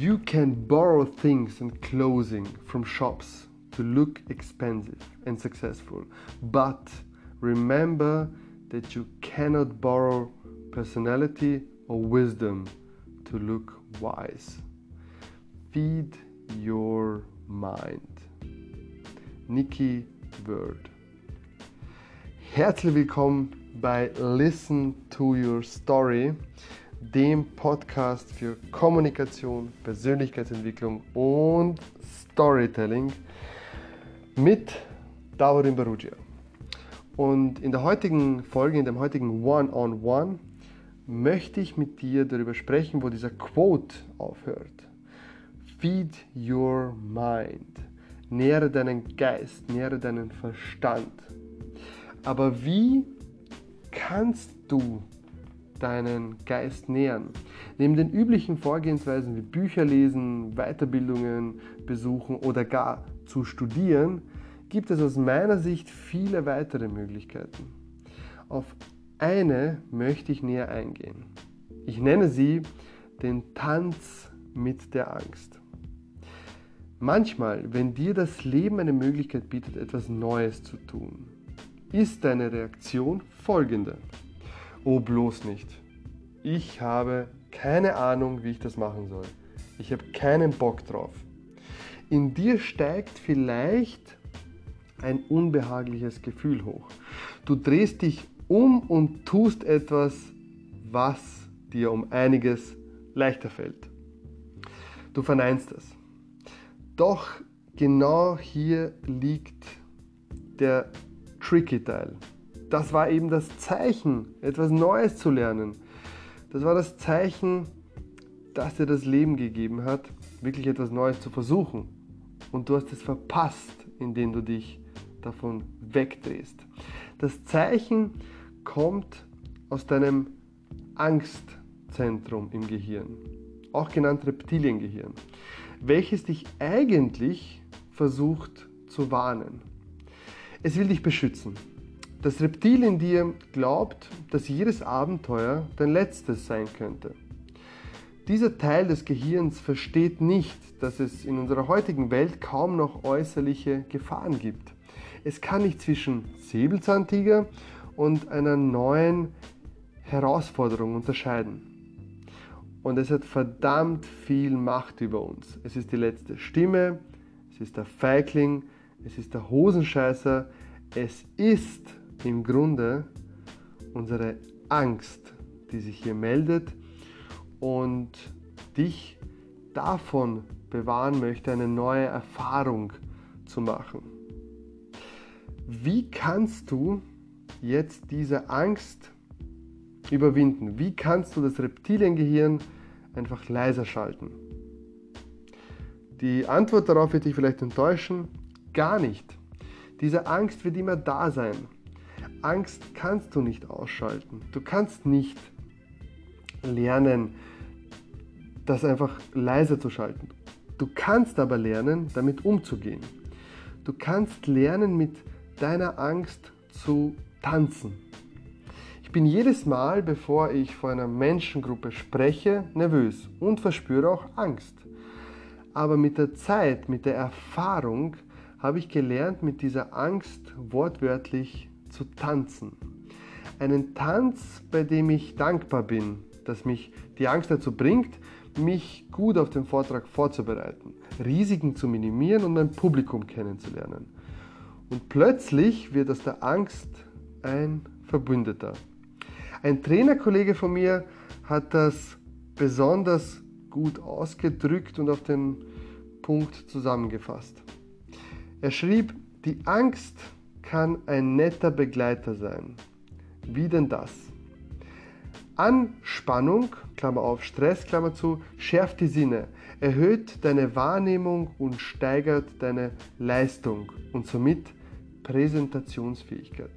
You can borrow things and clothing from shops to look expensive and successful, but remember that you cannot borrow personality or wisdom to look wise. Feed your mind. Nikki Word. Herzlich willkommen bei Listen to Your Story, dem Podcast für Kommunikation, Persönlichkeitsentwicklung und Storytelling mit Davorin Barugia. Und in der heutigen Folge, in dem heutigen One-on-One, -on -One, möchte ich mit dir darüber sprechen, wo dieser Quote aufhört. Feed your mind. Nähre deinen Geist, nähre deinen Verstand. Aber wie kannst du deinen Geist nähern? Neben den üblichen Vorgehensweisen wie Bücher lesen, Weiterbildungen besuchen oder gar zu studieren, gibt es aus meiner Sicht viele weitere Möglichkeiten. Auf eine möchte ich näher eingehen. Ich nenne sie den Tanz mit der Angst. Manchmal, wenn dir das Leben eine Möglichkeit bietet, etwas Neues zu tun, ist deine Reaktion folgende. Oh, bloß nicht. Ich habe keine Ahnung, wie ich das machen soll. Ich habe keinen Bock drauf. In dir steigt vielleicht ein unbehagliches Gefühl hoch. Du drehst dich um und tust etwas, was dir um einiges leichter fällt. Du verneinst es. Doch genau hier liegt der tricky Teil. Das war eben das Zeichen, etwas Neues zu lernen. Das war das Zeichen, das dir das Leben gegeben hat, wirklich etwas Neues zu versuchen. Und du hast es verpasst, indem du dich davon wegdrehst. Das Zeichen kommt aus deinem Angstzentrum im Gehirn, auch genannt Reptiliengehirn, welches dich eigentlich versucht zu warnen. Es will dich beschützen. Das Reptil in dir glaubt, dass jedes Abenteuer dein letztes sein könnte. Dieser Teil des Gehirns versteht nicht, dass es in unserer heutigen Welt kaum noch äußerliche Gefahren gibt. Es kann nicht zwischen Säbelzahntiger und einer neuen Herausforderung unterscheiden. Und es hat verdammt viel Macht über uns. Es ist die letzte Stimme, es ist der Feigling, es ist der Hosenscheißer, es ist im Grunde unsere Angst, die sich hier meldet und dich davon bewahren möchte, eine neue Erfahrung zu machen. Wie kannst du jetzt diese Angst überwinden? Wie kannst du das Reptiliengehirn einfach leiser schalten? Die Antwort darauf wird dich vielleicht enttäuschen. Gar nicht. Diese Angst wird immer da sein. Angst kannst du nicht ausschalten. Du kannst nicht lernen, das einfach leiser zu schalten. Du kannst aber lernen, damit umzugehen. Du kannst lernen, mit deiner Angst zu tanzen. Ich bin jedes Mal, bevor ich vor einer Menschengruppe spreche, nervös und verspüre auch Angst. Aber mit der Zeit, mit der Erfahrung habe ich gelernt, mit dieser Angst wortwörtlich zu tanzen. Einen Tanz, bei dem ich dankbar bin, dass mich die Angst dazu bringt, mich gut auf den Vortrag vorzubereiten, Risiken zu minimieren und mein Publikum kennenzulernen. Und plötzlich wird aus der Angst ein Verbündeter. Ein Trainerkollege von mir hat das besonders gut ausgedrückt und auf den Punkt zusammengefasst. Er schrieb, die Angst kann ein netter Begleiter sein. Wie denn das? Anspannung, Klammer auf, Stress, Klammer zu, schärft die Sinne, erhöht deine Wahrnehmung und steigert deine Leistung und somit Präsentationsfähigkeit.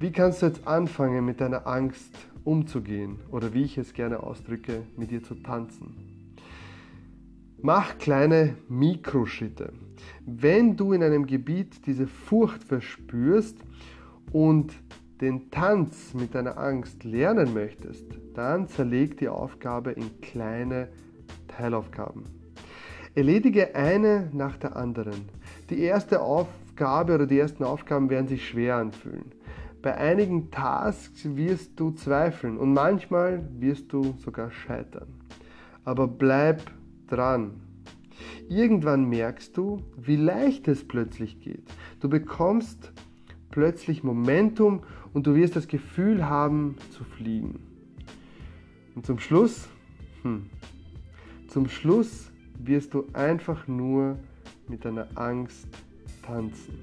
Wie kannst du jetzt anfangen, mit deiner Angst umzugehen oder wie ich es gerne ausdrücke, mit ihr zu tanzen? Mach kleine Mikroschritte. Wenn du in einem Gebiet diese Furcht verspürst und den Tanz mit deiner Angst lernen möchtest, dann zerleg die Aufgabe in kleine Teilaufgaben. Erledige eine nach der anderen. Die erste Aufgabe oder die ersten Aufgaben werden sich schwer anfühlen. Bei einigen Tasks wirst du zweifeln und manchmal wirst du sogar scheitern. Aber bleib dran. Irgendwann merkst du, wie leicht es plötzlich geht. Du bekommst plötzlich Momentum und du wirst das Gefühl haben zu fliegen. Und zum Schluss, hm, zum Schluss wirst du einfach nur mit deiner Angst tanzen.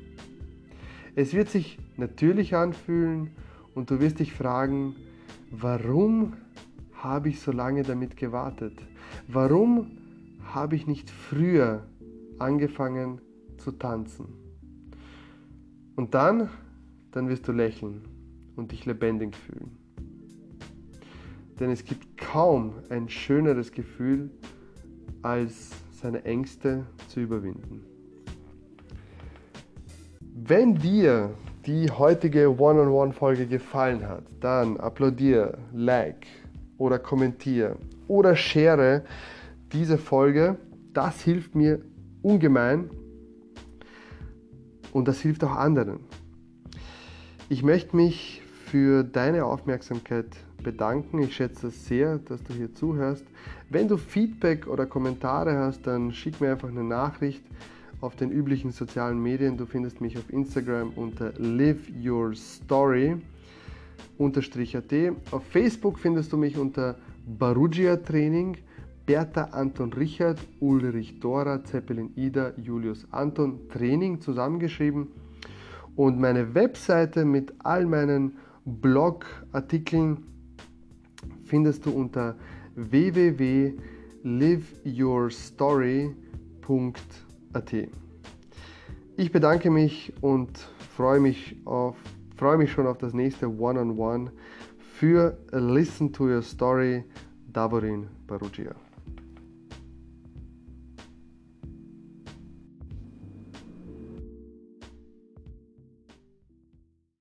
Es wird sich natürlich anfühlen und du wirst dich fragen, warum habe ich so lange damit gewartet? Warum habe ich nicht früher angefangen zu tanzen? Und dann, dann wirst du lächeln und dich lebendig fühlen. Denn es gibt kaum ein schöneres Gefühl, als seine Ängste zu überwinden. Wenn dir die heutige One-on-One-Folge gefallen hat, dann applaudiere, like oder kommentiere oder share diese Folge. Das hilft mir ungemein und das hilft auch anderen. Ich möchte mich für deine Aufmerksamkeit bedanken. Ich schätze es sehr, dass du hier zuhörst. Wenn du Feedback oder Kommentare hast, dann schick mir einfach eine Nachricht auf den üblichen sozialen Medien. Du findest mich auf Instagram unter Live Your Story unterstrich.at. Auf Facebook findest du mich unter Barugia Training. Bertha Anton Richard, Ulrich Dora, Zeppelin Ida, Julius Anton Training zusammengeschrieben. Und meine Webseite mit all meinen Blogartikeln findest du unter www.liveyourstory.at. Ich bedanke mich und freue mich, auf, freue mich schon auf das nächste One-on-One -on -One für Listen to Your Story, Davorin Barugia.